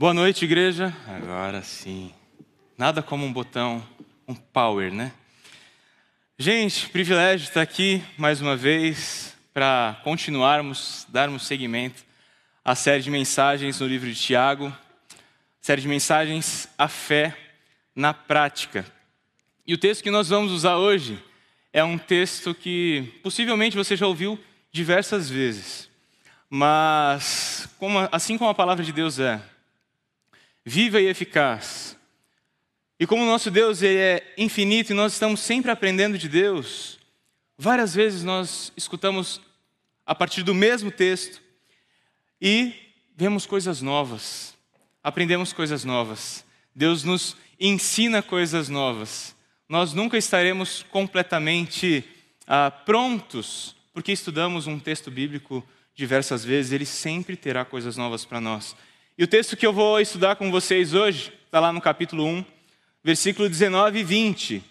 Boa noite, igreja. Agora sim. Nada como um botão, um power, né? Gente, privilégio estar aqui mais uma vez para continuarmos, darmos seguimento à série de mensagens no livro de Tiago, série de mensagens a fé na prática. E o texto que nós vamos usar hoje é um texto que possivelmente você já ouviu diversas vezes, mas como, assim como a palavra de Deus é, viva e eficaz. E como o nosso Deus ele é infinito e nós estamos sempre aprendendo de Deus, várias vezes nós escutamos a partir do mesmo texto e vemos coisas novas, aprendemos coisas novas. Deus nos ensina coisas novas. Nós nunca estaremos completamente ah, prontos, porque estudamos um texto bíblico diversas vezes, ele sempre terá coisas novas para nós. E o texto que eu vou estudar com vocês hoje está lá no capítulo 1, versículo 19 e 20.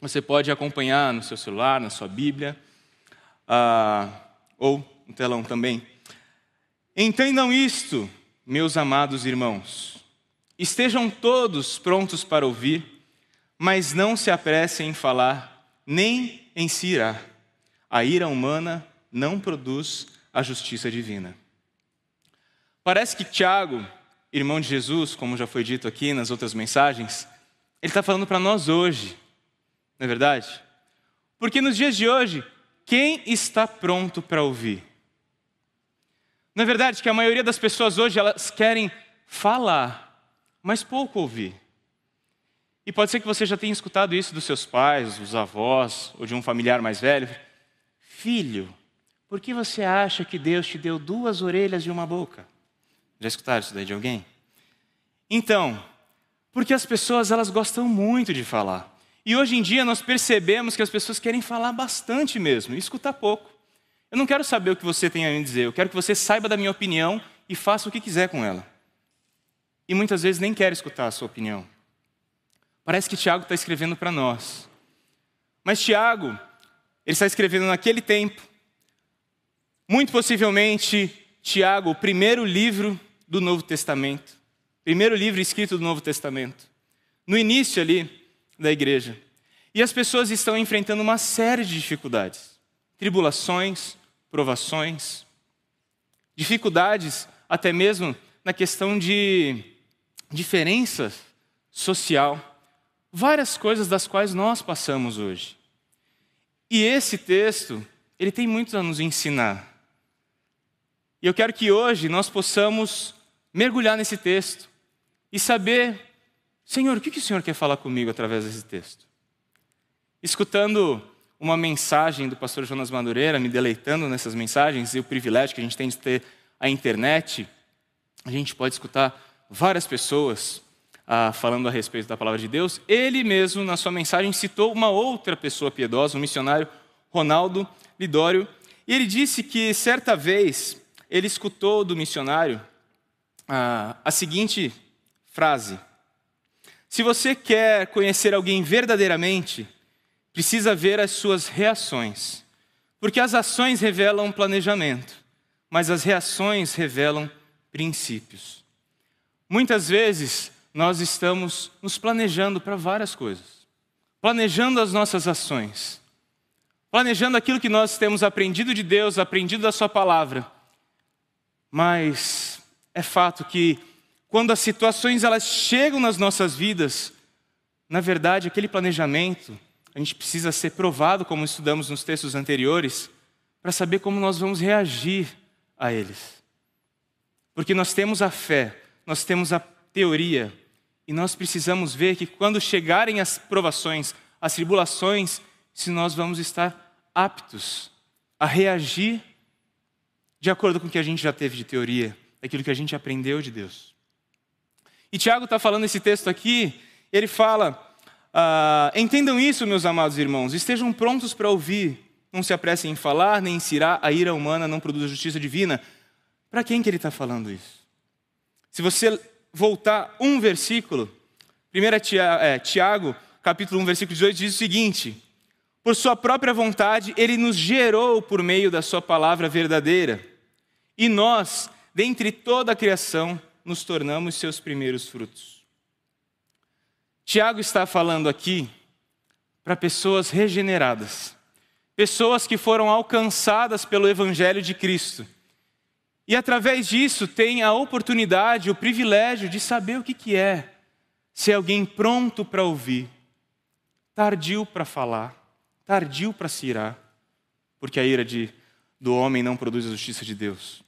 Você pode acompanhar no seu celular, na sua Bíblia, uh, ou no telão também. Entendam isto, meus amados irmãos. Estejam todos prontos para ouvir, mas não se apressem em falar, nem em se irar. A ira humana não produz a justiça divina. Parece que Tiago, irmão de Jesus, como já foi dito aqui nas outras mensagens, ele está falando para nós hoje, não é verdade? Porque nos dias de hoje, quem está pronto para ouvir? Não é verdade que a maioria das pessoas hoje elas querem falar, mas pouco ouvir. E pode ser que você já tenha escutado isso dos seus pais, dos avós ou de um familiar mais velho. Filho, por que você acha que Deus te deu duas orelhas e uma boca? Já escutaram isso daí de alguém? Então, porque as pessoas elas gostam muito de falar. E hoje em dia nós percebemos que as pessoas querem falar bastante mesmo, e escutar pouco. Eu não quero saber o que você tem a me dizer, eu quero que você saiba da minha opinião e faça o que quiser com ela. E muitas vezes nem quer escutar a sua opinião. Parece que Tiago está escrevendo para nós. Mas Tiago, ele está escrevendo naquele tempo. Muito possivelmente, Tiago, o primeiro livro do Novo Testamento. Primeiro livro escrito do Novo Testamento. No início ali da igreja. E as pessoas estão enfrentando uma série de dificuldades, tribulações, provações, dificuldades até mesmo na questão de diferença social, várias coisas das quais nós passamos hoje. E esse texto, ele tem muito a nos ensinar. E eu quero que hoje nós possamos mergulhar nesse texto e saber, Senhor, o que, o Senhor quer falar comigo através desse texto? Escutando uma mensagem do pastor Jonas Madureira, me deleitando nessas mensagens e o privilégio que a gente tem de ter a internet, a gente pode escutar várias pessoas ah, falando a respeito da palavra de Deus. Ele mesmo, na sua mensagem, citou uma outra pessoa piedosa, um missionário, Ronaldo Lidório, e ele disse que certa vez ele escutou do missionário a, a seguinte frase: Se você quer conhecer alguém verdadeiramente, precisa ver as suas reações, porque as ações revelam planejamento, mas as reações revelam princípios. Muitas vezes nós estamos nos planejando para várias coisas, planejando as nossas ações, planejando aquilo que nós temos aprendido de Deus, aprendido da Sua palavra. Mas é fato que quando as situações elas chegam nas nossas vidas, na verdade, aquele planejamento, a gente precisa ser provado, como estudamos nos textos anteriores, para saber como nós vamos reagir a eles. Porque nós temos a fé, nós temos a teoria, e nós precisamos ver que quando chegarem as provações, as tribulações, se nós vamos estar aptos a reagir de acordo com o que a gente já teve de teoria, daquilo que a gente aprendeu de Deus. E Tiago está falando esse texto aqui, ele fala: ah, entendam isso, meus amados irmãos, estejam prontos para ouvir, não se apressem em falar, nem em cirar, a ira humana não produz justiça divina. Para quem que ele está falando isso? Se você voltar um versículo, 1 é, Tiago, capítulo 1, versículo 18, diz o seguinte: Por sua própria vontade, ele nos gerou por meio da sua palavra verdadeira e nós, dentre toda a criação, nos tornamos seus primeiros frutos. Tiago está falando aqui para pessoas regeneradas, pessoas que foram alcançadas pelo Evangelho de Cristo. E através disso têm a oportunidade, o privilégio de saber o que, que é ser alguém pronto para ouvir, tardio para falar, tardio para se irar, porque a ira de, do homem não produz a justiça de Deus.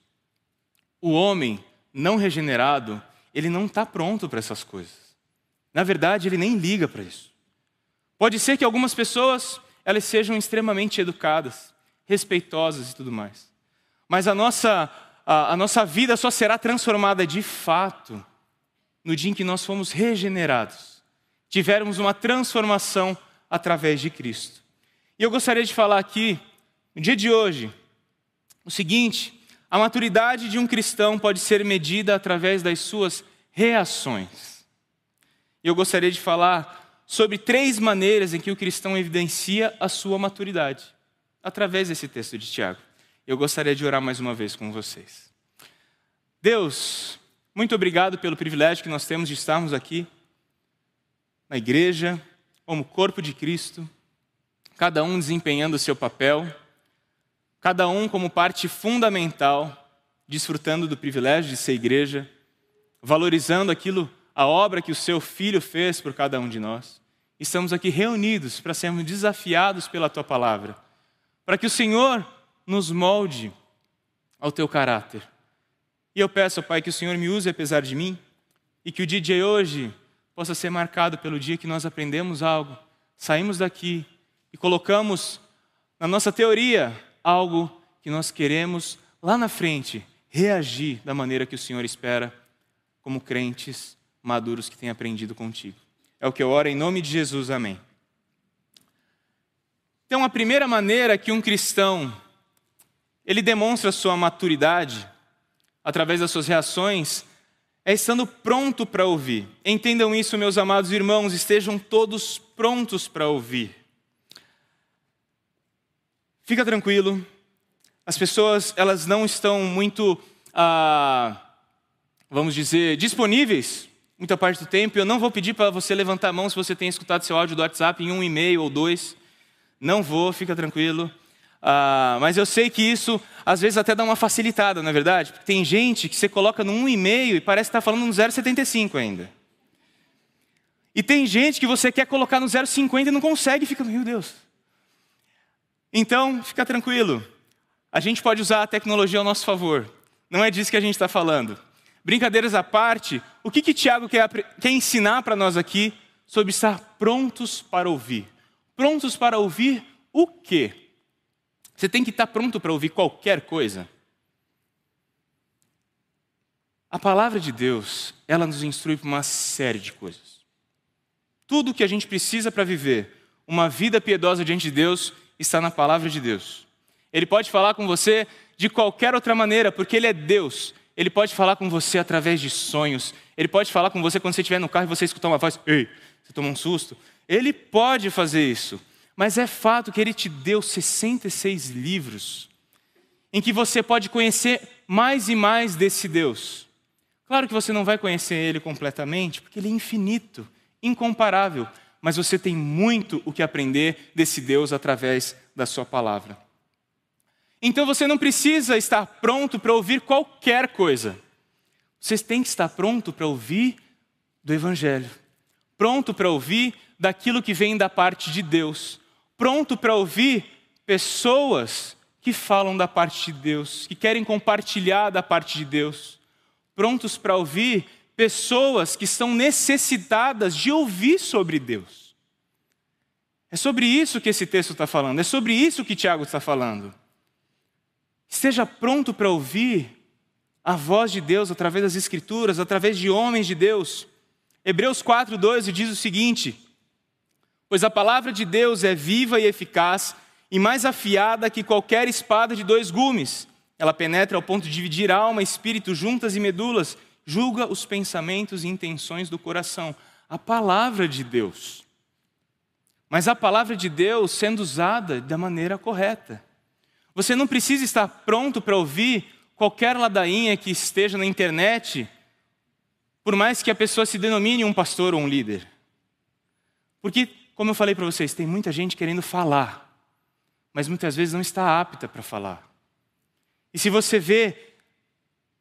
O homem não regenerado, ele não está pronto para essas coisas. Na verdade, ele nem liga para isso. Pode ser que algumas pessoas elas sejam extremamente educadas, respeitosas e tudo mais. Mas a nossa, a, a nossa vida só será transformada de fato no dia em que nós fomos regenerados, tivermos uma transformação através de Cristo. E eu gostaria de falar aqui, no dia de hoje, o seguinte: a maturidade de um cristão pode ser medida através das suas reações. Eu gostaria de falar sobre três maneiras em que o cristão evidencia a sua maturidade, através desse texto de Tiago. Eu gostaria de orar mais uma vez com vocês. Deus, muito obrigado pelo privilégio que nós temos de estarmos aqui na igreja, como corpo de Cristo, cada um desempenhando o seu papel, cada um como parte fundamental, desfrutando do privilégio de ser igreja, valorizando aquilo a obra que o seu filho fez por cada um de nós. Estamos aqui reunidos para sermos desafiados pela tua palavra, para que o Senhor nos molde ao teu caráter. E eu peço, Pai, que o Senhor me use apesar de mim e que o dia de hoje possa ser marcado pelo dia que nós aprendemos algo, saímos daqui e colocamos na nossa teoria algo que nós queremos lá na frente reagir da maneira que o Senhor espera, como crentes maduros que têm aprendido contigo. É o que eu oro em nome de Jesus, amém. Então, a primeira maneira que um cristão ele demonstra sua maturidade através das suas reações é estando pronto para ouvir. Entendam isso, meus amados irmãos, estejam todos prontos para ouvir. Fica tranquilo, as pessoas elas não estão muito, ah, vamos dizer, disponíveis muita parte do tempo. Eu não vou pedir para você levantar a mão se você tem escutado seu áudio do WhatsApp em um e-mail ou dois. Não vou, fica tranquilo. Ah, mas eu sei que isso às vezes até dá uma facilitada, não é verdade? Porque tem gente que você coloca no um e-mail e parece que está falando no 0,75 ainda. E tem gente que você quer colocar no 0,50 e não consegue fica, meu Deus. Então, fica tranquilo. A gente pode usar a tecnologia ao nosso favor. Não é disso que a gente está falando. Brincadeiras à parte, o que, que Tiago quer, quer ensinar para nós aqui sobre estar prontos para ouvir? Prontos para ouvir o quê? Você tem que estar pronto para ouvir qualquer coisa. A palavra de Deus, ela nos instrui para uma série de coisas. Tudo o que a gente precisa para viver uma vida piedosa diante de Deus está na palavra de Deus. Ele pode falar com você de qualquer outra maneira, porque Ele é Deus. Ele pode falar com você através de sonhos. Ele pode falar com você quando você estiver no carro e você escutar uma voz, ei, você toma um susto. Ele pode fazer isso. Mas é fato que ele te deu 66 livros em que você pode conhecer mais e mais desse Deus. Claro que você não vai conhecer ele completamente, porque ele é infinito, incomparável, mas você tem muito o que aprender desse Deus através da sua palavra. Então você não precisa estar pronto para ouvir qualquer coisa. Você tem que estar pronto para ouvir do Evangelho, pronto para ouvir daquilo que vem da parte de Deus, pronto para ouvir pessoas que falam da parte de Deus, que querem compartilhar da parte de Deus, prontos para ouvir pessoas que estão necessitadas de ouvir sobre Deus. É sobre isso que esse texto está falando, é sobre isso que Tiago está falando. Esteja pronto para ouvir a voz de Deus através das Escrituras, através de homens de Deus. Hebreus 4,12 diz o seguinte: Pois a palavra de Deus é viva e eficaz, e mais afiada que qualquer espada de dois gumes. Ela penetra ao ponto de dividir alma, espírito, juntas e medulas, julga os pensamentos e intenções do coração. A palavra de Deus. Mas a palavra de Deus sendo usada da maneira correta. Você não precisa estar pronto para ouvir qualquer ladainha que esteja na internet por mais que a pessoa se denomine um pastor ou um líder. Porque, como eu falei para vocês, tem muita gente querendo falar, mas muitas vezes não está apta para falar. E se você vê,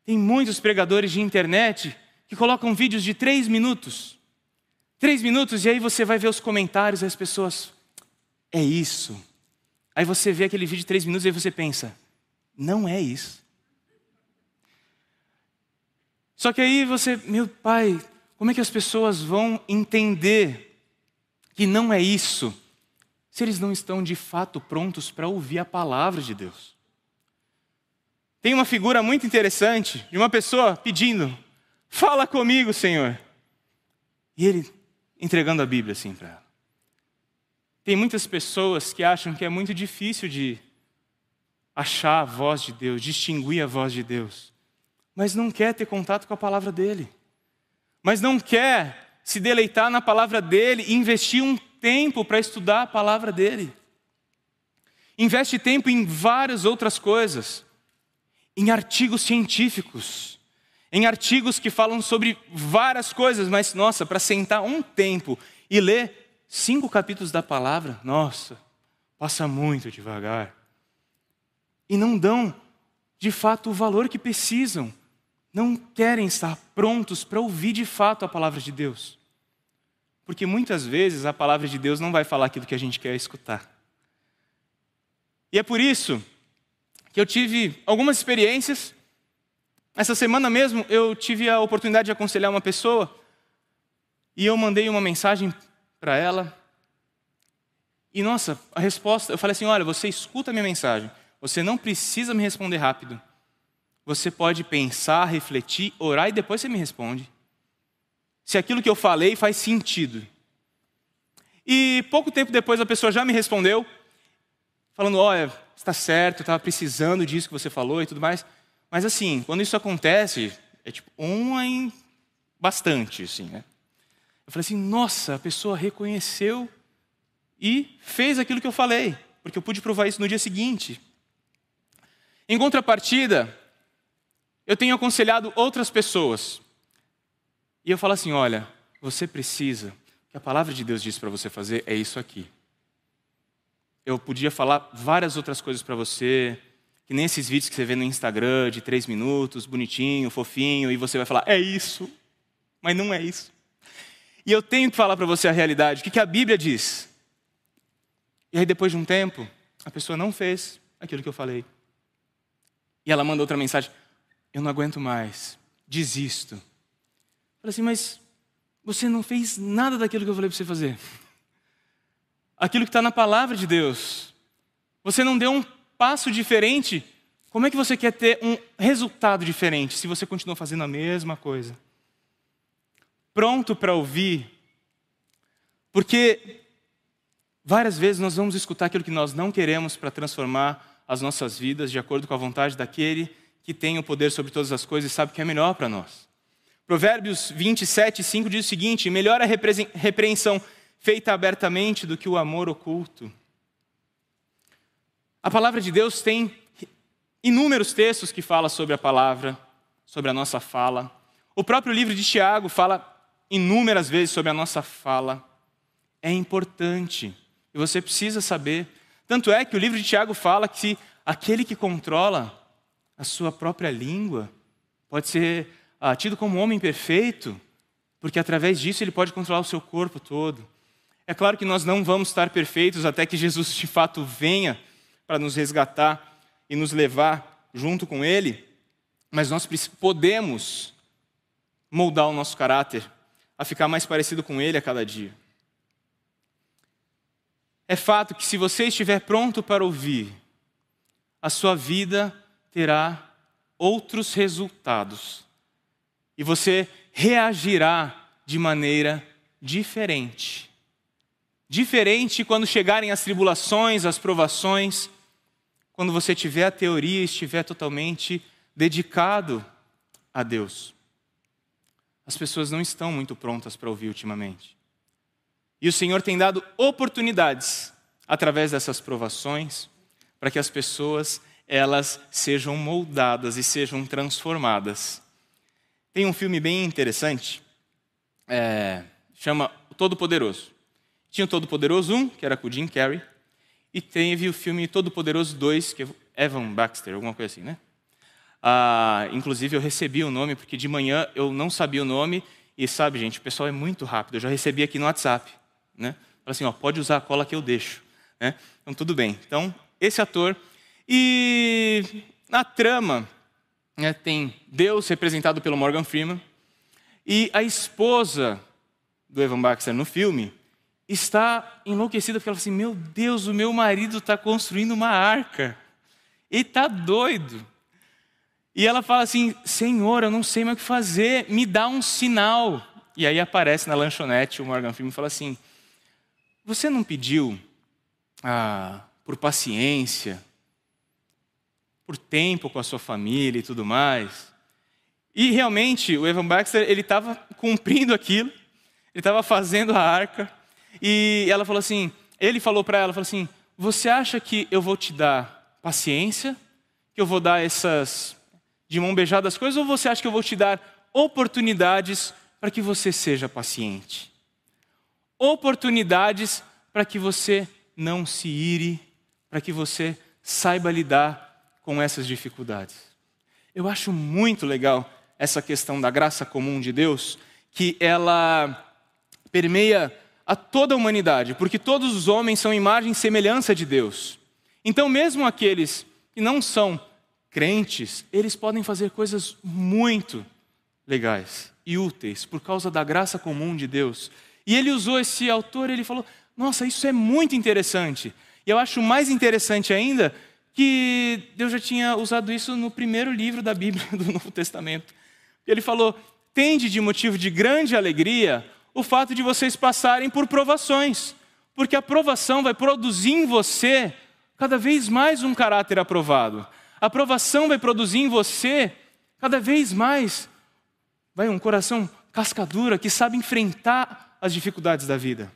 tem muitos pregadores de internet que colocam vídeos de três minutos. Três minutos, e aí você vai ver os comentários as pessoas. É isso. Aí você vê aquele vídeo de três minutos e você pensa, não é isso. Só que aí você, meu pai, como é que as pessoas vão entender que não é isso, se eles não estão de fato prontos para ouvir a palavra de Deus? Tem uma figura muito interessante de uma pessoa pedindo: Fala comigo, Senhor. E ele entregando a Bíblia assim para ela. Tem muitas pessoas que acham que é muito difícil de achar a voz de Deus, distinguir a voz de Deus mas não quer ter contato com a palavra dele, mas não quer se deleitar na palavra dele e investir um tempo para estudar a palavra dele. Investe tempo em várias outras coisas, em artigos científicos, em artigos que falam sobre várias coisas, mas nossa, para sentar um tempo e ler cinco capítulos da palavra, nossa, passa muito devagar. E não dão, de fato, o valor que precisam não querem estar prontos para ouvir de fato a palavra de Deus. Porque muitas vezes a palavra de Deus não vai falar aquilo que a gente quer escutar. E é por isso que eu tive algumas experiências. Essa semana mesmo eu tive a oportunidade de aconselhar uma pessoa e eu mandei uma mensagem para ela. E nossa, a resposta, eu falei assim: olha, você escuta a minha mensagem, você não precisa me responder rápido. Você pode pensar, refletir, orar e depois você me responde. Se aquilo que eu falei faz sentido. E pouco tempo depois a pessoa já me respondeu, falando: Olha, está certo, eu estava precisando disso que você falou e tudo mais. Mas assim, quando isso acontece, é tipo uma em bastante, assim, né? Eu falei assim: Nossa, a pessoa reconheceu e fez aquilo que eu falei, porque eu pude provar isso no dia seguinte. Em contrapartida, eu tenho aconselhado outras pessoas. E eu falo assim: olha, você precisa, o que a palavra de Deus diz para você fazer é isso aqui. Eu podia falar várias outras coisas para você, que nem esses vídeos que você vê no Instagram de três minutos, bonitinho, fofinho, e você vai falar, é isso, mas não é isso. E eu tenho que falar para você a realidade, o que a Bíblia diz. E aí, depois de um tempo, a pessoa não fez aquilo que eu falei. E ela manda outra mensagem: eu não aguento mais, desisto. Falei assim, mas você não fez nada daquilo que eu falei para você fazer. Aquilo que está na palavra de Deus. Você não deu um passo diferente. Como é que você quer ter um resultado diferente se você continua fazendo a mesma coisa? Pronto para ouvir. Porque várias vezes nós vamos escutar aquilo que nós não queremos para transformar as nossas vidas de acordo com a vontade daquele que tem o poder sobre todas as coisas e sabe o que é melhor para nós. Provérbios 27, 5 diz o seguinte: melhor a repreensão feita abertamente do que o amor oculto. A palavra de Deus tem inúmeros textos que falam sobre a palavra, sobre a nossa fala. O próprio livro de Tiago fala inúmeras vezes sobre a nossa fala. É importante e você precisa saber. Tanto é que o livro de Tiago fala que aquele que controla a sua própria língua, pode ser ah, tido como um homem perfeito, porque através disso ele pode controlar o seu corpo todo. É claro que nós não vamos estar perfeitos até que Jesus de fato venha para nos resgatar e nos levar junto com Ele, mas nós podemos moldar o nosso caráter a ficar mais parecido com Ele a cada dia. É fato que se você estiver pronto para ouvir, a sua vida terá outros resultados. E você reagirá de maneira diferente. Diferente quando chegarem as tribulações, as provações, quando você tiver a teoria e estiver totalmente dedicado a Deus. As pessoas não estão muito prontas para ouvir ultimamente. E o Senhor tem dado oportunidades através dessas provações para que as pessoas elas sejam moldadas e sejam transformadas. tem um filme bem interessante, é, chama O Todo-Poderoso. Tinha o Todo-Poderoso 1, que era com o Jim Carrey, e teve o filme Todo-Poderoso 2, que é Evan Baxter, alguma coisa assim, né? Ah, inclusive, eu recebi o nome, porque de manhã eu não sabia o nome, e sabe, gente, o pessoal é muito rápido. Eu já recebi aqui no WhatsApp, né? Fala assim, ó, pode usar a cola que eu deixo, né? Então, tudo bem. Então, esse ator. E na trama, né, tem Deus representado pelo Morgan Freeman, e a esposa do Evan Baxter no filme está enlouquecida porque ela fala assim: Meu Deus, o meu marido está construindo uma arca. Ele está doido. E ela fala assim: Senhor, eu não sei mais o que fazer, me dá um sinal. E aí aparece na lanchonete o Morgan Freeman e fala assim: Você não pediu ah, por paciência, por tempo com a sua família e tudo mais? E realmente o Evan Baxter ele estava cumprindo aquilo, ele estava fazendo a arca. E ela falou assim: Ele falou para ela, falou assim: Você acha que eu vou te dar paciência? Que eu vou dar essas de mão beijada as coisas, ou você acha que eu vou te dar oportunidades para que você seja paciente? Oportunidades para que você não se ire, para que você saiba lidar com essas dificuldades. Eu acho muito legal essa questão da graça comum de Deus, que ela permeia a toda a humanidade, porque todos os homens são imagem e semelhança de Deus. Então, mesmo aqueles que não são crentes, eles podem fazer coisas muito legais e úteis por causa da graça comum de Deus. E ele usou esse autor, ele falou: "Nossa, isso é muito interessante". E eu acho mais interessante ainda que Deus já tinha usado isso no primeiro livro da Bíblia do Novo Testamento. Ele falou: "Tende de motivo de grande alegria o fato de vocês passarem por provações, porque a provação vai produzir em você cada vez mais um caráter aprovado. A aprovação vai produzir em você cada vez mais vai um coração cascadura que sabe enfrentar as dificuldades da vida.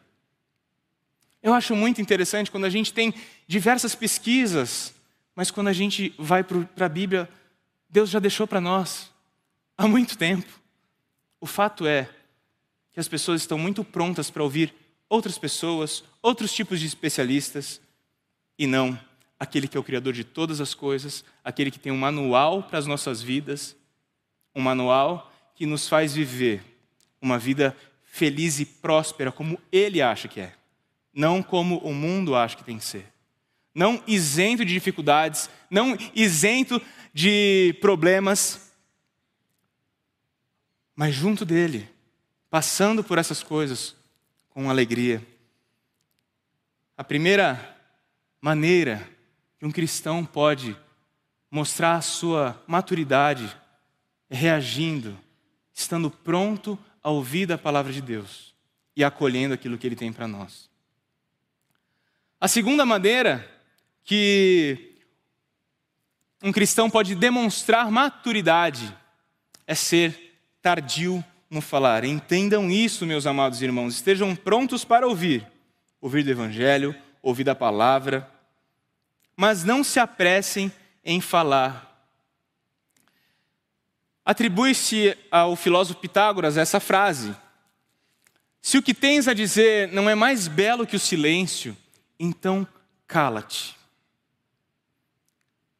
Eu acho muito interessante quando a gente tem diversas pesquisas, mas quando a gente vai para a Bíblia, Deus já deixou para nós há muito tempo. O fato é que as pessoas estão muito prontas para ouvir outras pessoas, outros tipos de especialistas, e não aquele que é o Criador de todas as coisas, aquele que tem um manual para as nossas vidas, um manual que nos faz viver uma vida feliz e próspera como Ele acha que é, não como o mundo acha que tem que ser. Não isento de dificuldades, não isento de problemas, mas junto dele, passando por essas coisas com alegria. A primeira maneira que um cristão pode mostrar a sua maturidade reagindo, estando pronto a ouvir a palavra de Deus e acolhendo aquilo que ele tem para nós. A segunda maneira que um cristão pode demonstrar maturidade é ser tardio no falar. Entendam isso, meus amados irmãos, estejam prontos para ouvir, ouvir do evangelho, ouvir da palavra, mas não se apressem em falar. Atribui-se ao filósofo Pitágoras essa frase: Se o que tens a dizer não é mais belo que o silêncio, então cala-te.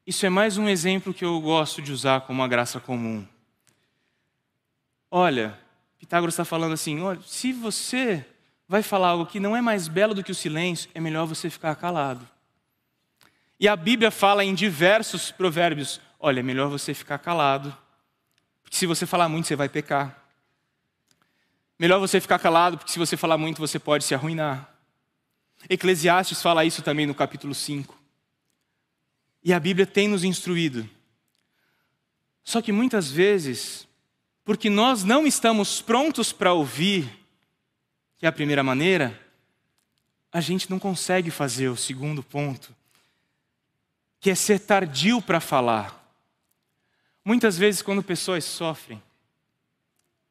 Isso é mais um exemplo que eu gosto de usar como uma graça comum. Olha, Pitágoras está falando assim: olha, se você vai falar algo que não é mais belo do que o silêncio, é melhor você ficar calado. E a Bíblia fala em diversos provérbios: olha, é melhor você ficar calado, porque se você falar muito, você vai pecar. Melhor você ficar calado, porque se você falar muito, você pode se arruinar. Eclesiastes fala isso também no capítulo 5. E a Bíblia tem nos instruído. Só que muitas vezes, porque nós não estamos prontos para ouvir, que é a primeira maneira, a gente não consegue fazer o segundo ponto, que é ser tardio para falar. Muitas vezes, quando pessoas sofrem,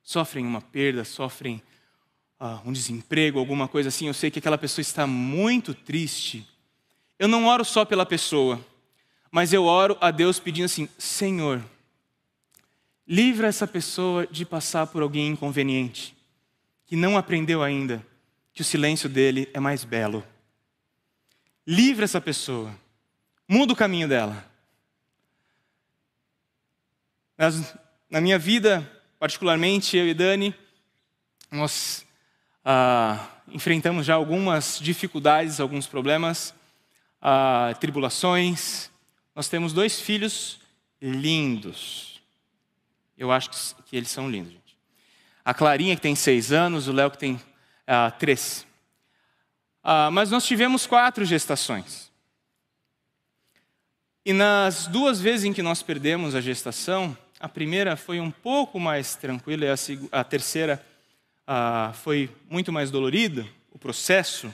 sofrem uma perda, sofrem uh, um desemprego, alguma coisa assim, eu sei que aquela pessoa está muito triste. Eu não oro só pela pessoa, mas eu oro a Deus pedindo assim: Senhor, Livra essa pessoa de passar por alguém inconveniente, que não aprendeu ainda que o silêncio dele é mais belo. Livra essa pessoa. Muda o caminho dela. Na minha vida, particularmente eu e Dani, nós ah, enfrentamos já algumas dificuldades, alguns problemas, ah, tribulações. Nós temos dois filhos lindos. Eu acho que, que eles são lindos, gente. A Clarinha, que tem seis anos, o Léo, que tem ah, três. Ah, mas nós tivemos quatro gestações. E nas duas vezes em que nós perdemos a gestação, a primeira foi um pouco mais tranquila e a, a terceira ah, foi muito mais dolorida, o processo.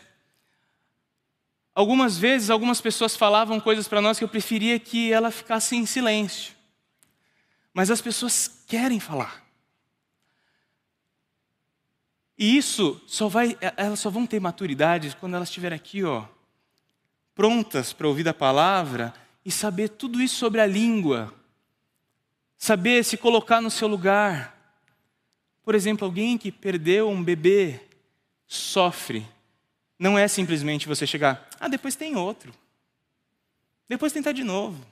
Algumas vezes, algumas pessoas falavam coisas para nós que eu preferia que ela ficasse em silêncio. Mas as pessoas querem falar. E isso só vai, elas só vão ter maturidade quando elas estiverem aqui, ó, prontas para ouvir a palavra e saber tudo isso sobre a língua. Saber se colocar no seu lugar. Por exemplo, alguém que perdeu um bebê sofre. Não é simplesmente você chegar, ah, depois tem outro. Depois tentar de novo.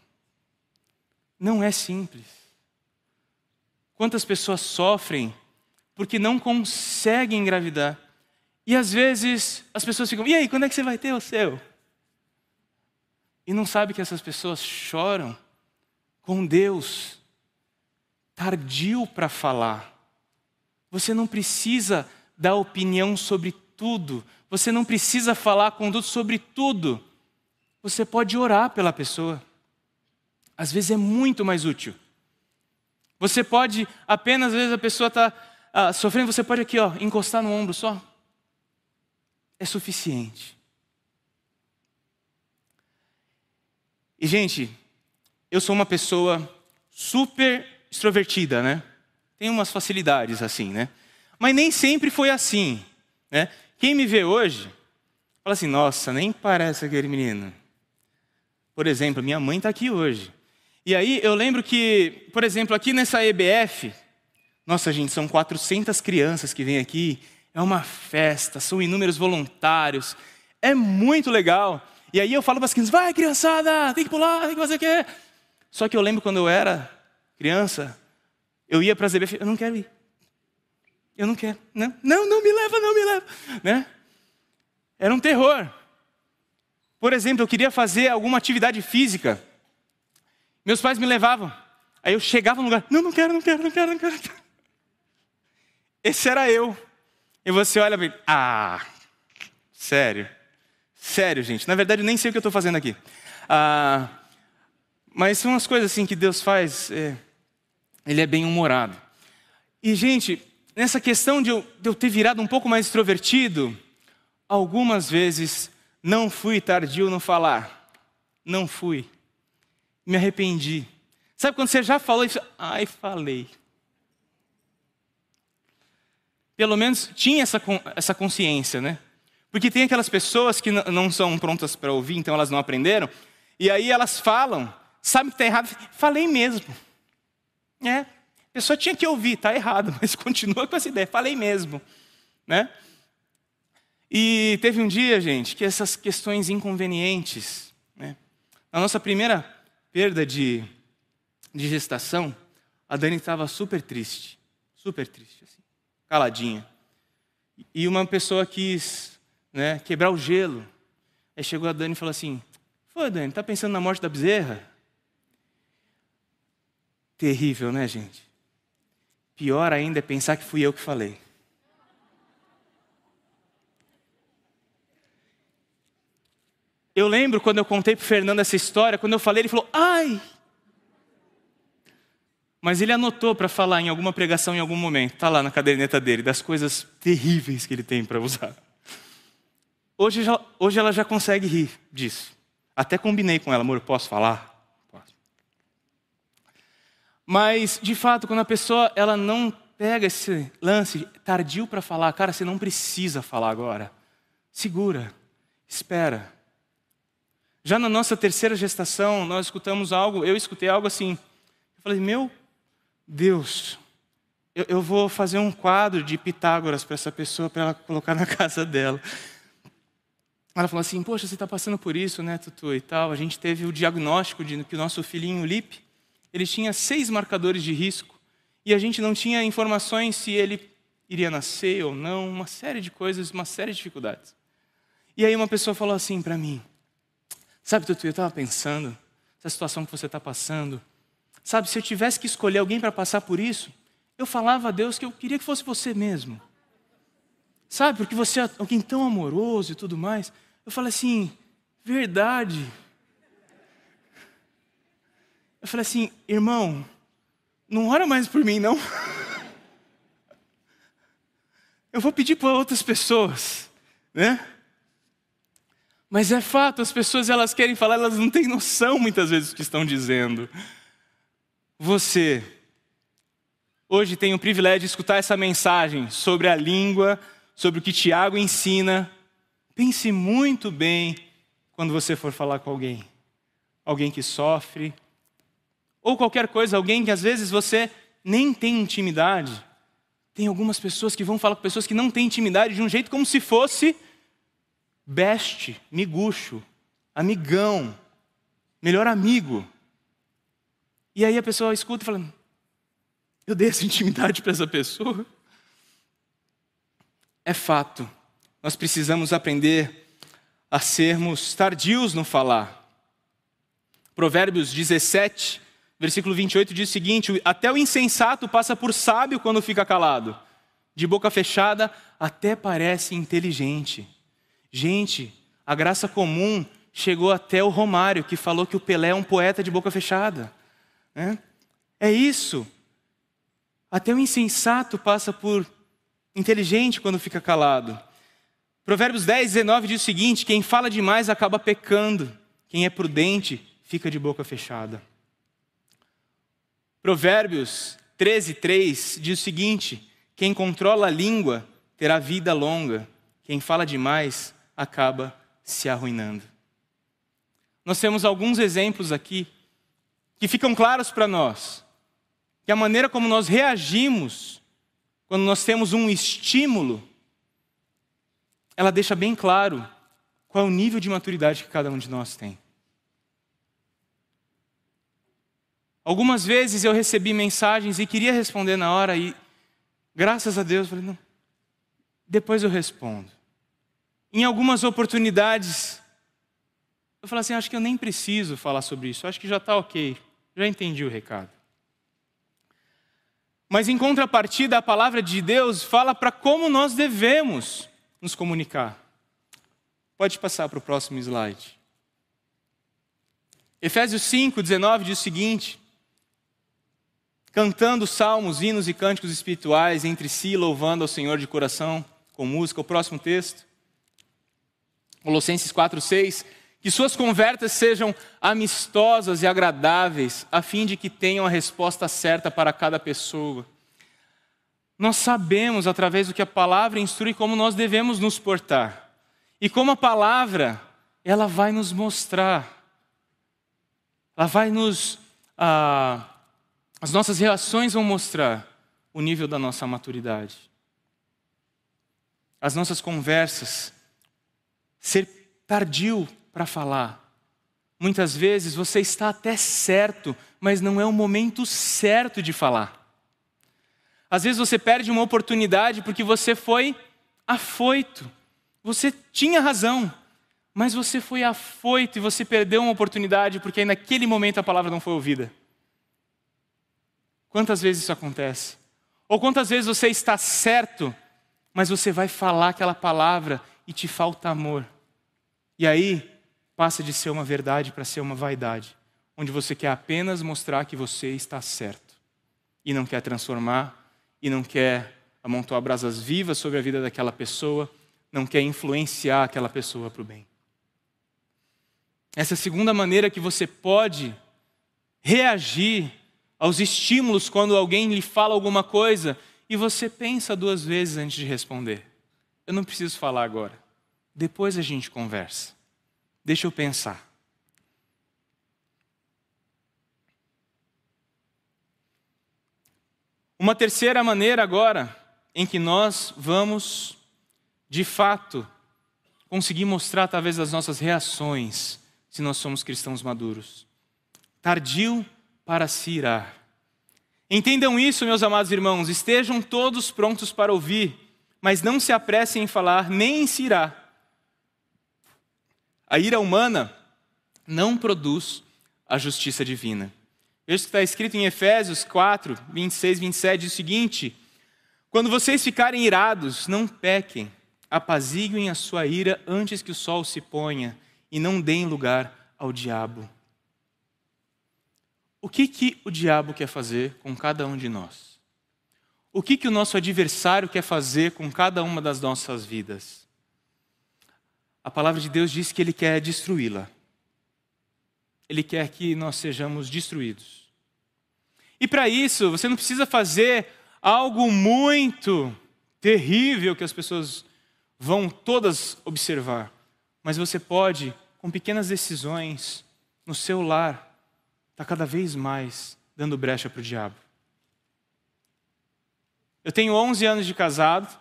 Não é simples. Quantas pessoas sofrem porque não conseguem engravidar? E às vezes as pessoas ficam, e aí, quando é que você vai ter o seu? E não sabe que essas pessoas choram com Deus tardio para falar. Você não precisa dar opinião sobre tudo. Você não precisa falar com Deus sobre tudo. Você pode orar pela pessoa. Às vezes é muito mais útil. Você pode, apenas às vezes a pessoa está ah, sofrendo, você pode aqui, ó, encostar no ombro só. É suficiente. E, gente, eu sou uma pessoa super extrovertida, né? Tenho umas facilidades assim, né? Mas nem sempre foi assim, né? Quem me vê hoje, fala assim, nossa, nem parece aquele menino. Por exemplo, minha mãe está aqui hoje. E aí eu lembro que, por exemplo, aqui nessa EBF, nossa gente, são 400 crianças que vêm aqui, é uma festa, são inúmeros voluntários, é muito legal. E aí eu falo para as crianças, vai criançada, tem que pular, tem que fazer o quê? Só que eu lembro quando eu era criança, eu ia para as EBF, eu não quero ir. Eu não quero. Não, não, não me leva, não me leva. Né? Era um terror. Por exemplo, eu queria fazer alguma atividade física. Meus pais me levavam. Aí eu chegava no lugar, não, não quero, não quero, não quero, não quero. Esse era eu. E você olha e ah, sério. Sério, gente. Na verdade, eu nem sei o que eu estou fazendo aqui. Ah, mas são as coisas assim que Deus faz. É, ele é bem humorado. E, gente, nessa questão de eu, de eu ter virado um pouco mais extrovertido, algumas vezes não fui tardio no falar. Não fui. Me arrependi. Sabe quando você já falou isso? Ai, falei. Pelo menos tinha essa, essa consciência, né? Porque tem aquelas pessoas que não são prontas para ouvir, então elas não aprenderam, e aí elas falam, sabe que está errado, falei mesmo. É, a pessoa tinha que ouvir, está errado, mas continua com essa ideia, falei mesmo. Né? E teve um dia, gente, que essas questões inconvenientes, né? na nossa primeira perda de, de gestação, a Dani estava super triste, super triste, assim, caladinha. E uma pessoa quis né, quebrar o gelo. Aí chegou a Dani e falou assim: Foi, Dani, tá pensando na morte da bezerra? Terrível, né, gente? Pior ainda é pensar que fui eu que falei. Eu lembro quando eu contei para o Fernando essa história, quando eu falei, ele falou: Ai! Mas ele anotou para falar em alguma pregação em algum momento, está lá na caderneta dele, das coisas terríveis que ele tem para usar. Hoje, já, hoje ela já consegue rir disso. Até combinei com ela, amor, posso falar? Posso. Mas, de fato, quando a pessoa ela não pega esse lance tardio para falar, cara, você não precisa falar agora. Segura, espera. Já na nossa terceira gestação, nós escutamos algo, eu escutei algo assim. Eu falei, meu Deus, eu, eu vou fazer um quadro de Pitágoras para essa pessoa, para ela colocar na casa dela. Ela falou assim: Poxa, você está passando por isso, né, Tutu e tal. A gente teve o diagnóstico de que o nosso filhinho Lipe, ele tinha seis marcadores de risco e a gente não tinha informações se ele iria nascer ou não, uma série de coisas, uma série de dificuldades. E aí uma pessoa falou assim para mim: Sabe, Tutu, eu estava pensando, essa situação que você está passando, sabe, se eu tivesse que escolher alguém para passar por isso, eu falava a Deus que eu queria que fosse você mesmo. Sabe, porque você é alguém tão amoroso e tudo mais. Eu falei assim, verdade. Eu falei assim, irmão, não ora mais por mim, não. Eu vou pedir para outras pessoas, né? Mas é fato, as pessoas elas querem falar, elas não têm noção muitas vezes do que estão dizendo. Você hoje tem o privilégio de escutar essa mensagem sobre a língua, sobre o que Tiago ensina. Pense muito bem quando você for falar com alguém. Alguém que sofre, ou qualquer coisa, alguém que às vezes você nem tem intimidade. Tem algumas pessoas que vão falar com pessoas que não têm intimidade de um jeito como se fosse beste, miguxo, amigão, melhor amigo. E aí a pessoa escuta e fala: Eu dei essa intimidade para essa pessoa. É fato, nós precisamos aprender a sermos tardios no falar. Provérbios 17, versículo 28 diz o seguinte: Até o insensato passa por sábio quando fica calado, de boca fechada, até parece inteligente. Gente, a graça comum chegou até o Romário, que falou que o Pelé é um poeta de boca fechada. É, é isso. Até o insensato passa por inteligente quando fica calado. Provérbios 10, 19 diz o seguinte: quem fala demais acaba pecando, quem é prudente fica de boca fechada. Provérbios 13, 3 diz o seguinte: quem controla a língua terá vida longa, quem fala demais acaba se arruinando. Nós temos alguns exemplos aqui que ficam claros para nós, que a maneira como nós reagimos quando nós temos um estímulo, ela deixa bem claro qual é o nível de maturidade que cada um de nós tem. Algumas vezes eu recebi mensagens e queria responder na hora e, graças a Deus, falei, não, depois eu respondo. Em algumas oportunidades, eu falei assim, acho que eu nem preciso falar sobre isso, acho que já está ok, já entendi o recado. Mas em contrapartida, a palavra de Deus fala para como nós devemos nos comunicar. Pode passar para o próximo slide. Efésios 5, 19 diz o seguinte: cantando salmos, hinos e cânticos espirituais entre si, louvando ao Senhor de coração, com música. O próximo texto. Colossenses 4, 6. Que suas conversas sejam amistosas e agradáveis, a fim de que tenham a resposta certa para cada pessoa. Nós sabemos, através do que a palavra instrui, como nós devemos nos portar. E como a palavra, ela vai nos mostrar, ela vai nos. Ah, as nossas reações vão mostrar o nível da nossa maturidade. As nossas conversas, ser tardio para falar. Muitas vezes você está até certo, mas não é o momento certo de falar. Às vezes você perde uma oportunidade porque você foi afoito. Você tinha razão, mas você foi afoito e você perdeu uma oportunidade porque naquele momento a palavra não foi ouvida. Quantas vezes isso acontece? Ou quantas vezes você está certo, mas você vai falar aquela palavra e te falta amor. E aí passa de ser uma verdade para ser uma vaidade, onde você quer apenas mostrar que você está certo e não quer transformar e não quer amontoar brasas vivas sobre a vida daquela pessoa, não quer influenciar aquela pessoa para o bem. Essa é a segunda maneira que você pode reagir aos estímulos quando alguém lhe fala alguma coisa e você pensa duas vezes antes de responder. Eu não preciso falar agora. Depois a gente conversa. Deixa eu pensar. Uma terceira maneira agora em que nós vamos, de fato, conseguir mostrar talvez as nossas reações, se nós somos cristãos maduros. Tardio para se irar. Entendam isso, meus amados irmãos, estejam todos prontos para ouvir, mas não se apressem em falar, nem em se irar. A ira humana não produz a justiça divina. Veja que está escrito em Efésios 4, 26, 27, diz o seguinte: Quando vocês ficarem irados, não pequem, apaziguem a sua ira antes que o sol se ponha, e não deem lugar ao diabo. O que, que o diabo quer fazer com cada um de nós? O que, que o nosso adversário quer fazer com cada uma das nossas vidas? A palavra de Deus diz que ele quer destruí-la. Ele quer que nós sejamos destruídos. E para isso, você não precisa fazer algo muito terrível que as pessoas vão todas observar, mas você pode, com pequenas decisões, no seu lar, está cada vez mais dando brecha para o diabo. Eu tenho 11 anos de casado.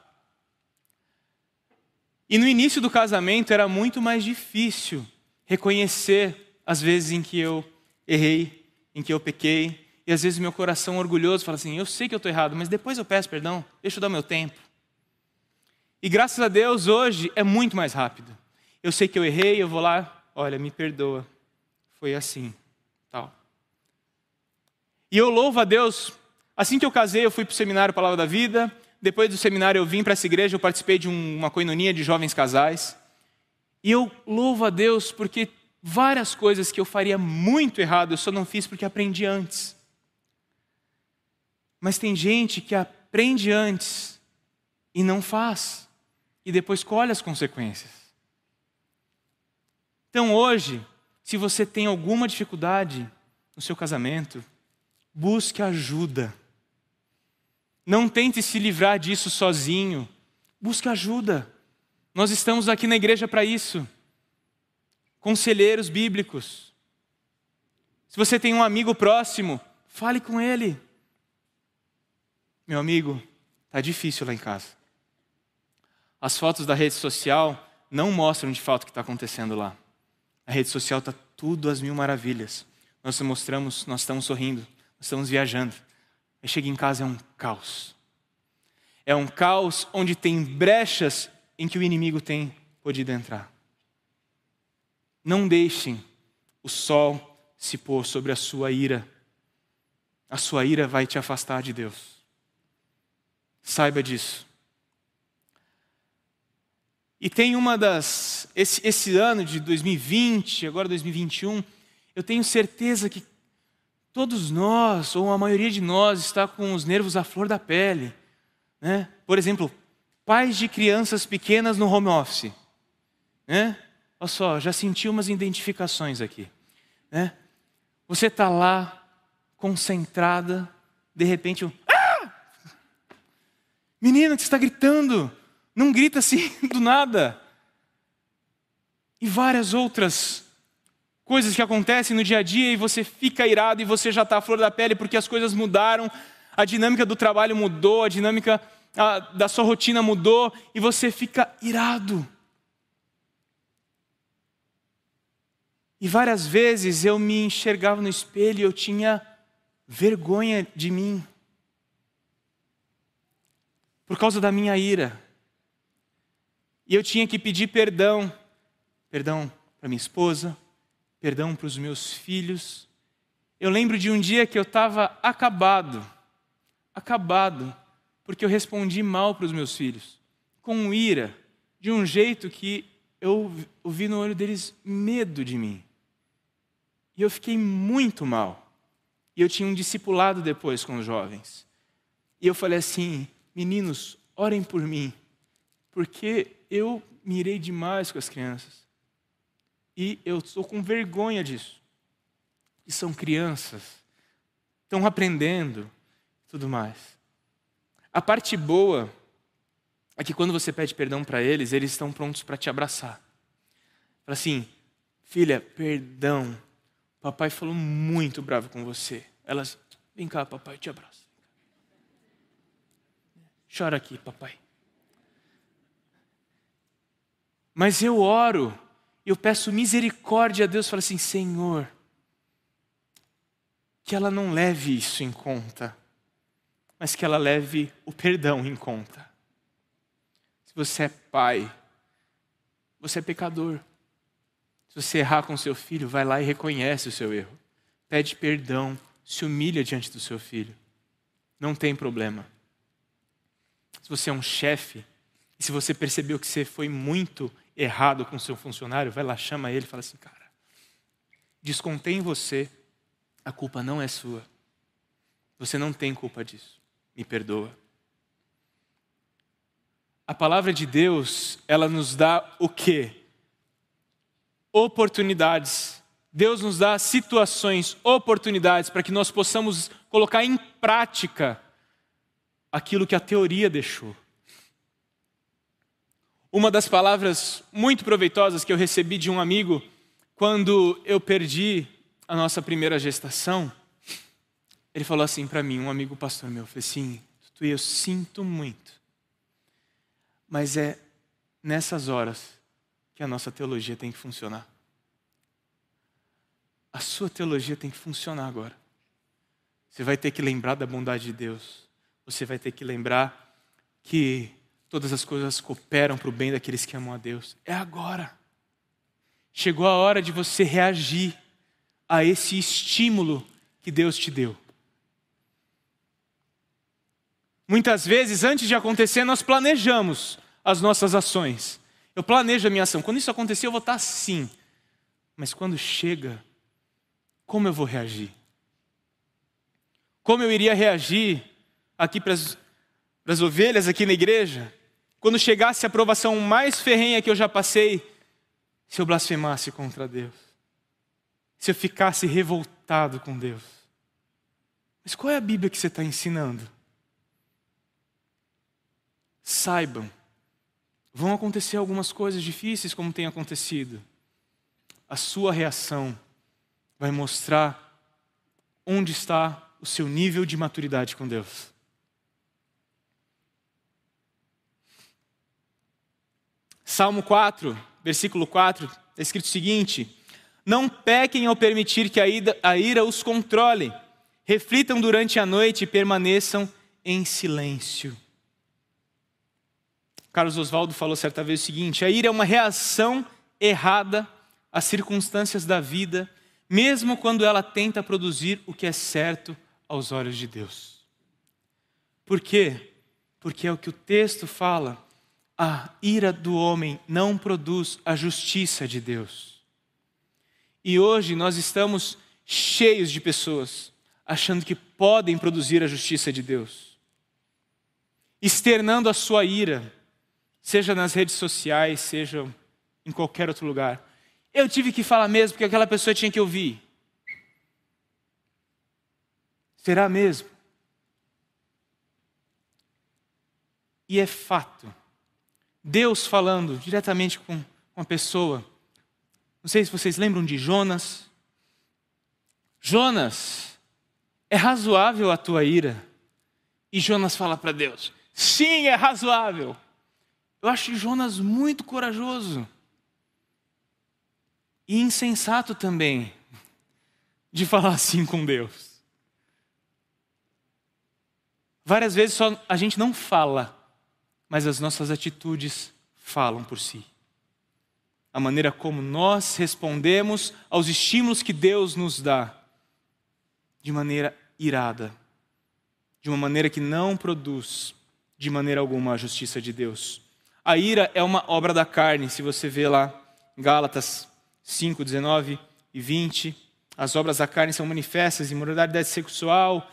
E no início do casamento era muito mais difícil reconhecer as vezes em que eu errei, em que eu pequei. E às vezes meu coração orgulhoso fala assim: eu sei que eu estou errado, mas depois eu peço perdão, deixa eu dar meu tempo. E graças a Deus hoje é muito mais rápido. Eu sei que eu errei, eu vou lá, olha, me perdoa. Foi assim, tal. E eu louvo a Deus. Assim que eu casei, eu fui para o seminário Palavra da Vida. Depois do seminário, eu vim para essa igreja, eu participei de uma coinonia de jovens casais. E eu louvo a Deus porque várias coisas que eu faria muito errado, eu só não fiz porque aprendi antes. Mas tem gente que aprende antes e não faz, e depois colhe as consequências. Então hoje, se você tem alguma dificuldade no seu casamento, Busque ajuda. Não tente se livrar disso sozinho. Busque ajuda. Nós estamos aqui na igreja para isso. Conselheiros bíblicos. Se você tem um amigo próximo, fale com ele. Meu amigo, tá difícil lá em casa. As fotos da rede social não mostram de fato o que está acontecendo lá. A rede social está tudo às mil maravilhas. Nós mostramos, nós estamos sorrindo estamos viajando. Aí chega em casa é um caos. É um caos onde tem brechas em que o inimigo tem podido entrar. Não deixem o sol se pôr sobre a sua ira. A sua ira vai te afastar de Deus. Saiba disso. E tem uma das. Esse, esse ano de 2020, agora 2021, eu tenho certeza que Todos nós, ou a maioria de nós, está com os nervos à flor da pele. Né? Por exemplo, pais de crianças pequenas no home office. Né? Olha só, já senti umas identificações aqui. Né? Você está lá, concentrada, de repente, um, ah! Menina, que está gritando. Não grita assim do nada. E várias outras coisas que acontecem no dia a dia e você fica irado e você já está à flor da pele porque as coisas mudaram, a dinâmica do trabalho mudou, a dinâmica a, da sua rotina mudou e você fica irado. E várias vezes eu me enxergava no espelho e eu tinha vergonha de mim. Por causa da minha ira. E eu tinha que pedir perdão. Perdão para minha esposa, perdão para os meus filhos. Eu lembro de um dia que eu estava acabado, acabado, porque eu respondi mal para os meus filhos, com ira, de um jeito que eu vi no olho deles medo de mim. E eu fiquei muito mal. E eu tinha um discipulado depois com os jovens. E eu falei assim: meninos, orem por mim, porque eu mirei demais com as crianças. E eu estou com vergonha disso. E são crianças, estão aprendendo tudo mais. A parte boa é que quando você pede perdão para eles, eles estão prontos para te abraçar. Fala assim, filha, perdão. Papai falou muito bravo com você. Elas, vem cá, papai, te abraço. chora aqui, papai. Mas eu oro, eu peço misericórdia a Deus, falo assim: Senhor, que ela não leve isso em conta, mas que ela leve o perdão em conta. Se você é pai, você é pecador. Se você errar com seu filho, vai lá e reconhece o seu erro. Pede perdão, se humilha diante do seu filho. Não tem problema. Se você é um chefe, e se você percebeu que você foi muito errado com seu funcionário, vai lá, chama ele e fala assim, cara, descontei em você, a culpa não é sua. Você não tem culpa disso. Me perdoa. A palavra de Deus, ela nos dá o quê? Oportunidades. Deus nos dá situações, oportunidades para que nós possamos colocar em prática aquilo que a teoria deixou. Uma das palavras muito proveitosas que eu recebi de um amigo quando eu perdi a nossa primeira gestação, ele falou assim para mim, um amigo pastor meu, falou assim, eu sinto muito, mas é nessas horas que a nossa teologia tem que funcionar. A sua teologia tem que funcionar agora. Você vai ter que lembrar da bondade de Deus. Você vai ter que lembrar que todas as coisas cooperam para o bem daqueles que amam a Deus. É agora. Chegou a hora de você reagir a esse estímulo que Deus te deu. Muitas vezes, antes de acontecer, nós planejamos as nossas ações. Eu planejo a minha ação. Quando isso acontecer, eu vou estar assim. Mas quando chega, como eu vou reagir? Como eu iria reagir aqui para as, para as ovelhas aqui na igreja? Quando chegasse a aprovação mais ferrenha que eu já passei, se eu blasfemasse contra Deus? se eu ficasse revoltado com Deus. Mas qual é a Bíblia que você está ensinando? Saibam, vão acontecer algumas coisas difíceis, como tem acontecido. A sua reação vai mostrar onde está o seu nível de maturidade com Deus. Salmo 4, versículo 4, está escrito o seguinte: não pequem ao permitir que a ira, a ira os controle. Reflitam durante a noite e permaneçam em silêncio. Carlos Oswaldo falou certa vez o seguinte: a ira é uma reação errada às circunstâncias da vida, mesmo quando ela tenta produzir o que é certo aos olhos de Deus. Por quê? Porque é o que o texto fala: a ira do homem não produz a justiça de Deus. E hoje nós estamos cheios de pessoas achando que podem produzir a justiça de Deus, externando a sua ira, seja nas redes sociais, seja em qualquer outro lugar. Eu tive que falar mesmo porque aquela pessoa tinha que ouvir. Será mesmo? E é fato. Deus falando diretamente com uma pessoa não sei se vocês lembram de Jonas. Jonas, é razoável a tua ira? E Jonas fala para Deus: Sim, é razoável. Eu acho Jonas muito corajoso. E insensato também de falar assim com Deus. Várias vezes só a gente não fala, mas as nossas atitudes falam por si a maneira como nós respondemos aos estímulos que Deus nos dá, de maneira irada, de uma maneira que não produz de maneira alguma a justiça de Deus. A ira é uma obra da carne, se você vê lá Gálatas 5, 19 e 20, as obras da carne são manifestas: imoralidade sexual,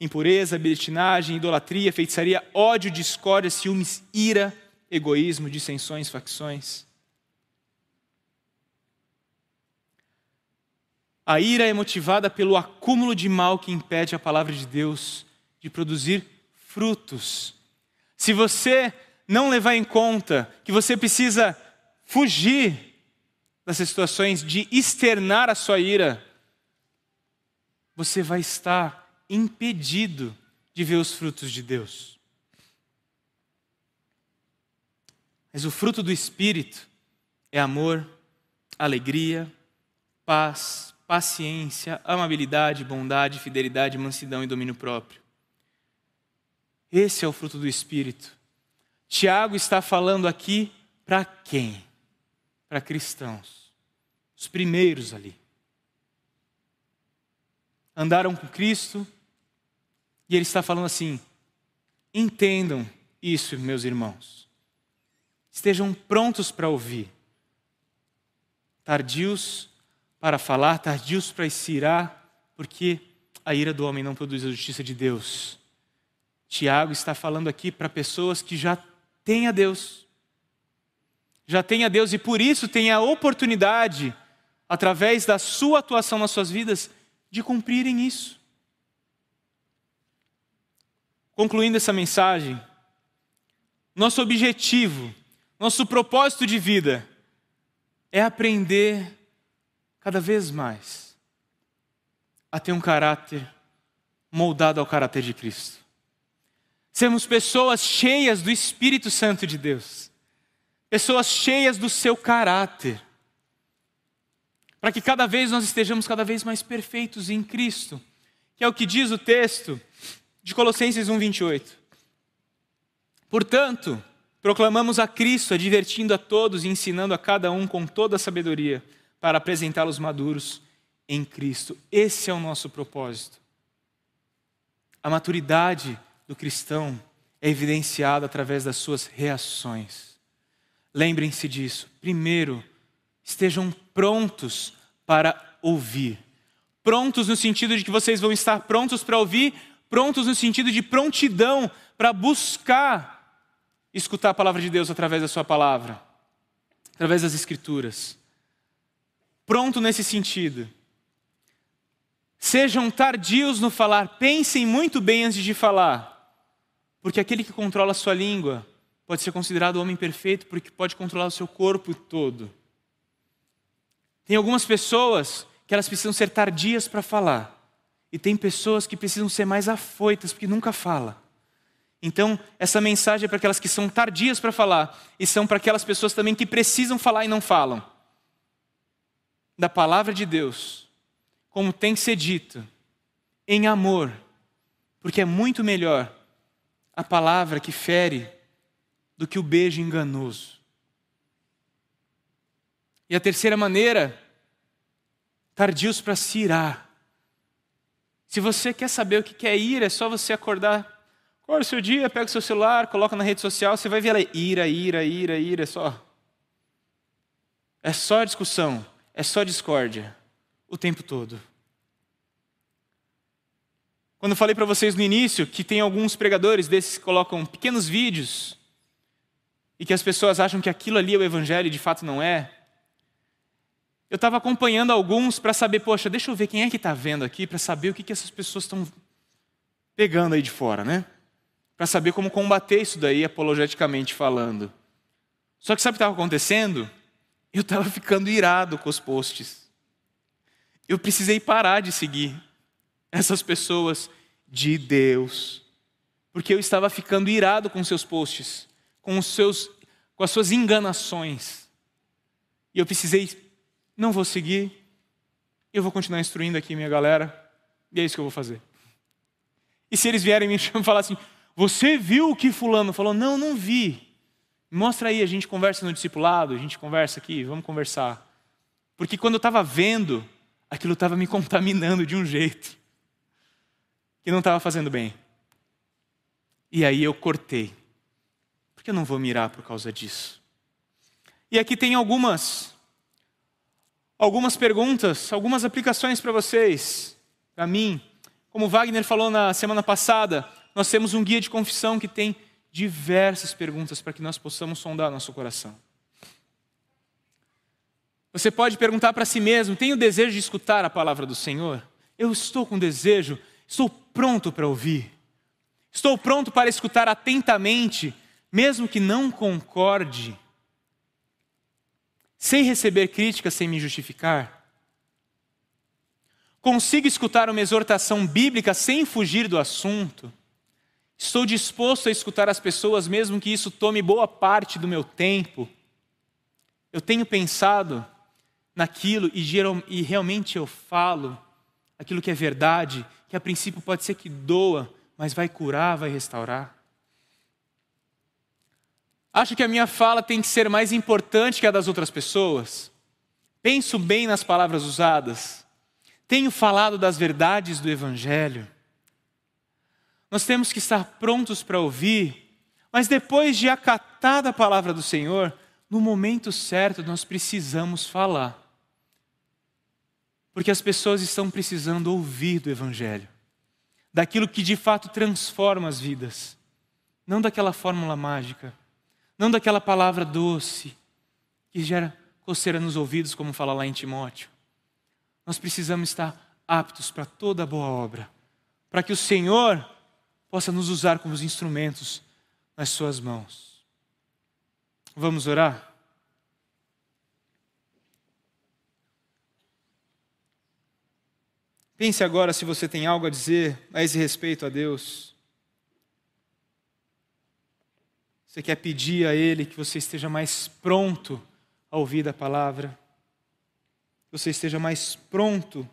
impureza, libertinagem, idolatria, feitiçaria, ódio, discórdia, ciúmes, ira, egoísmo, dissensões, facções. A ira é motivada pelo acúmulo de mal que impede a palavra de Deus de produzir frutos. Se você não levar em conta que você precisa fugir dessas situações de externar a sua ira, você vai estar impedido de ver os frutos de Deus. Mas o fruto do Espírito é amor, alegria, paz, paciência, amabilidade, bondade, fidelidade, mansidão e domínio próprio. Esse é o fruto do Espírito. Tiago está falando aqui para quem? Para cristãos, os primeiros ali. Andaram com Cristo, e ele está falando assim: entendam isso, meus irmãos. Estejam prontos para ouvir. Tardios para falar, tardios para irar, porque a ira do homem não produz a justiça de Deus. Tiago está falando aqui para pessoas que já têm a Deus. Já têm a Deus e por isso têm a oportunidade, através da sua atuação nas suas vidas, de cumprirem isso. Concluindo essa mensagem, nosso objetivo, nosso propósito de vida é aprender cada vez mais a ter um caráter moldado ao caráter de Cristo. Sermos pessoas cheias do Espírito Santo de Deus, pessoas cheias do seu caráter, para que cada vez nós estejamos cada vez mais perfeitos em Cristo, que é o que diz o texto de Colossenses 1:28. Portanto, proclamamos a Cristo, advertindo a todos e ensinando a cada um com toda a sabedoria, para apresentá-los maduros em Cristo. Esse é o nosso propósito. A maturidade do cristão é evidenciada através das suas reações. Lembrem-se disso. Primeiro, estejam prontos para ouvir. Prontos no sentido de que vocês vão estar prontos para ouvir, prontos no sentido de prontidão para buscar escutar a palavra de Deus através da sua palavra, através das escrituras. Pronto nesse sentido. Sejam tardios no falar, pensem muito bem antes de falar, porque aquele que controla a sua língua pode ser considerado homem perfeito, porque pode controlar o seu corpo todo. Tem algumas pessoas que elas precisam ser tardias para falar, e tem pessoas que precisam ser mais afoitas, porque nunca fala. Então, essa mensagem é para aquelas que são tardias para falar, e são para aquelas pessoas também que precisam falar e não falam. Da palavra de Deus, como tem que ser dito, em amor, porque é muito melhor a palavra que fere do que o beijo enganoso. E a terceira maneira, tardios para se irar. Se você quer saber o que é ir, é só você acordar o seu dia, pega o seu celular, coloca na rede social, você vai ver ela ira, ira, ira, ira, é só. É só discussão, é só discórdia, o tempo todo. Quando eu falei para vocês no início que tem alguns pregadores desses que colocam pequenos vídeos e que as pessoas acham que aquilo ali é o evangelho e de fato não é, eu estava acompanhando alguns para saber, poxa, deixa eu ver quem é que está vendo aqui, para saber o que, que essas pessoas estão pegando aí de fora, né? para saber como combater isso daí, apologeticamente falando. Só que sabe o que estava acontecendo? Eu estava ficando irado com os posts. Eu precisei parar de seguir essas pessoas de Deus, porque eu estava ficando irado com seus posts, com os seus, com as suas enganações. E eu precisei, não vou seguir, eu vou continuar instruindo aqui minha galera, e é isso que eu vou fazer. E se eles vierem me chamar e falar assim, você viu o que Fulano falou? Não, não vi. Mostra aí, a gente conversa no discipulado, a gente conversa aqui, vamos conversar. Porque quando eu estava vendo, aquilo estava me contaminando de um jeito que não estava fazendo bem. E aí eu cortei. Porque eu não vou mirar por causa disso. E aqui tem algumas algumas perguntas, algumas aplicações para vocês, para mim. Como Wagner falou na semana passada, nós temos um guia de confissão que tem diversas perguntas para que nós possamos sondar nosso coração. Você pode perguntar para si mesmo: tenho desejo de escutar a palavra do Senhor? Eu estou com desejo, estou pronto para ouvir. Estou pronto para escutar atentamente, mesmo que não concorde, sem receber críticas, sem me justificar. Consigo escutar uma exortação bíblica sem fugir do assunto? Estou disposto a escutar as pessoas, mesmo que isso tome boa parte do meu tempo. Eu tenho pensado naquilo e, geral, e realmente eu falo aquilo que é verdade, que a princípio pode ser que doa, mas vai curar, vai restaurar. Acho que a minha fala tem que ser mais importante que a das outras pessoas. Penso bem nas palavras usadas. Tenho falado das verdades do Evangelho. Nós temos que estar prontos para ouvir, mas depois de acatar a palavra do Senhor, no momento certo nós precisamos falar. Porque as pessoas estão precisando ouvir do Evangelho, daquilo que de fato transforma as vidas, não daquela fórmula mágica, não daquela palavra doce que gera coceira nos ouvidos, como fala lá em Timóteo. Nós precisamos estar aptos para toda boa obra, para que o Senhor possa nos usar como os instrumentos nas Suas mãos. Vamos orar? Pense agora se você tem algo a dizer a esse respeito a Deus. Você quer pedir a Ele que você esteja mais pronto a ouvir a palavra, que você esteja mais pronto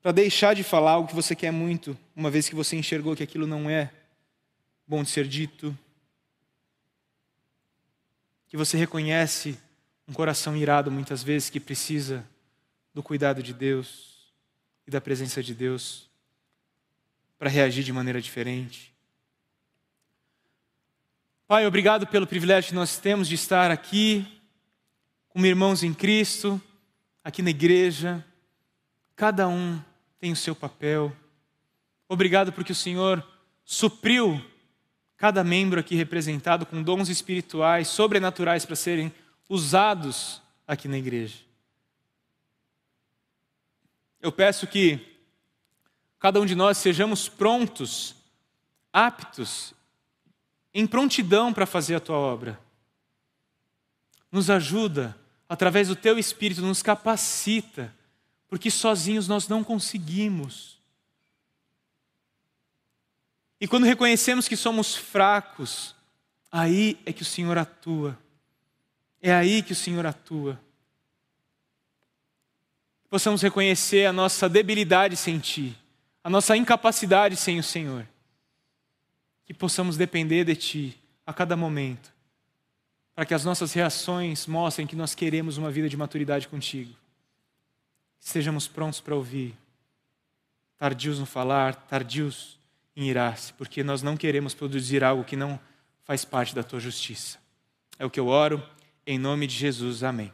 para deixar de falar algo que você quer muito, uma vez que você enxergou que aquilo não é bom de ser dito, que você reconhece um coração irado muitas vezes que precisa do cuidado de Deus e da presença de Deus para reagir de maneira diferente. Pai, obrigado pelo privilégio que nós temos de estar aqui, como irmãos em Cristo, aqui na igreja. Cada um tem o seu papel. Obrigado porque o Senhor supriu cada membro aqui representado com dons espirituais, sobrenaturais para serem usados aqui na igreja. Eu peço que cada um de nós sejamos prontos, aptos, em prontidão para fazer a tua obra. Nos ajuda, através do teu Espírito, nos capacita, porque sozinhos nós não conseguimos. E quando reconhecemos que somos fracos, aí é que o Senhor atua. É aí que o Senhor atua possamos reconhecer a nossa debilidade sem Ti, a nossa incapacidade sem o Senhor. Que possamos depender de Ti a cada momento, para que as nossas reações mostrem que nós queremos uma vida de maturidade contigo. Estejamos prontos para ouvir, tardios no falar, tardios em irar-se, porque nós não queremos produzir algo que não faz parte da Tua justiça. É o que eu oro, em nome de Jesus. Amém.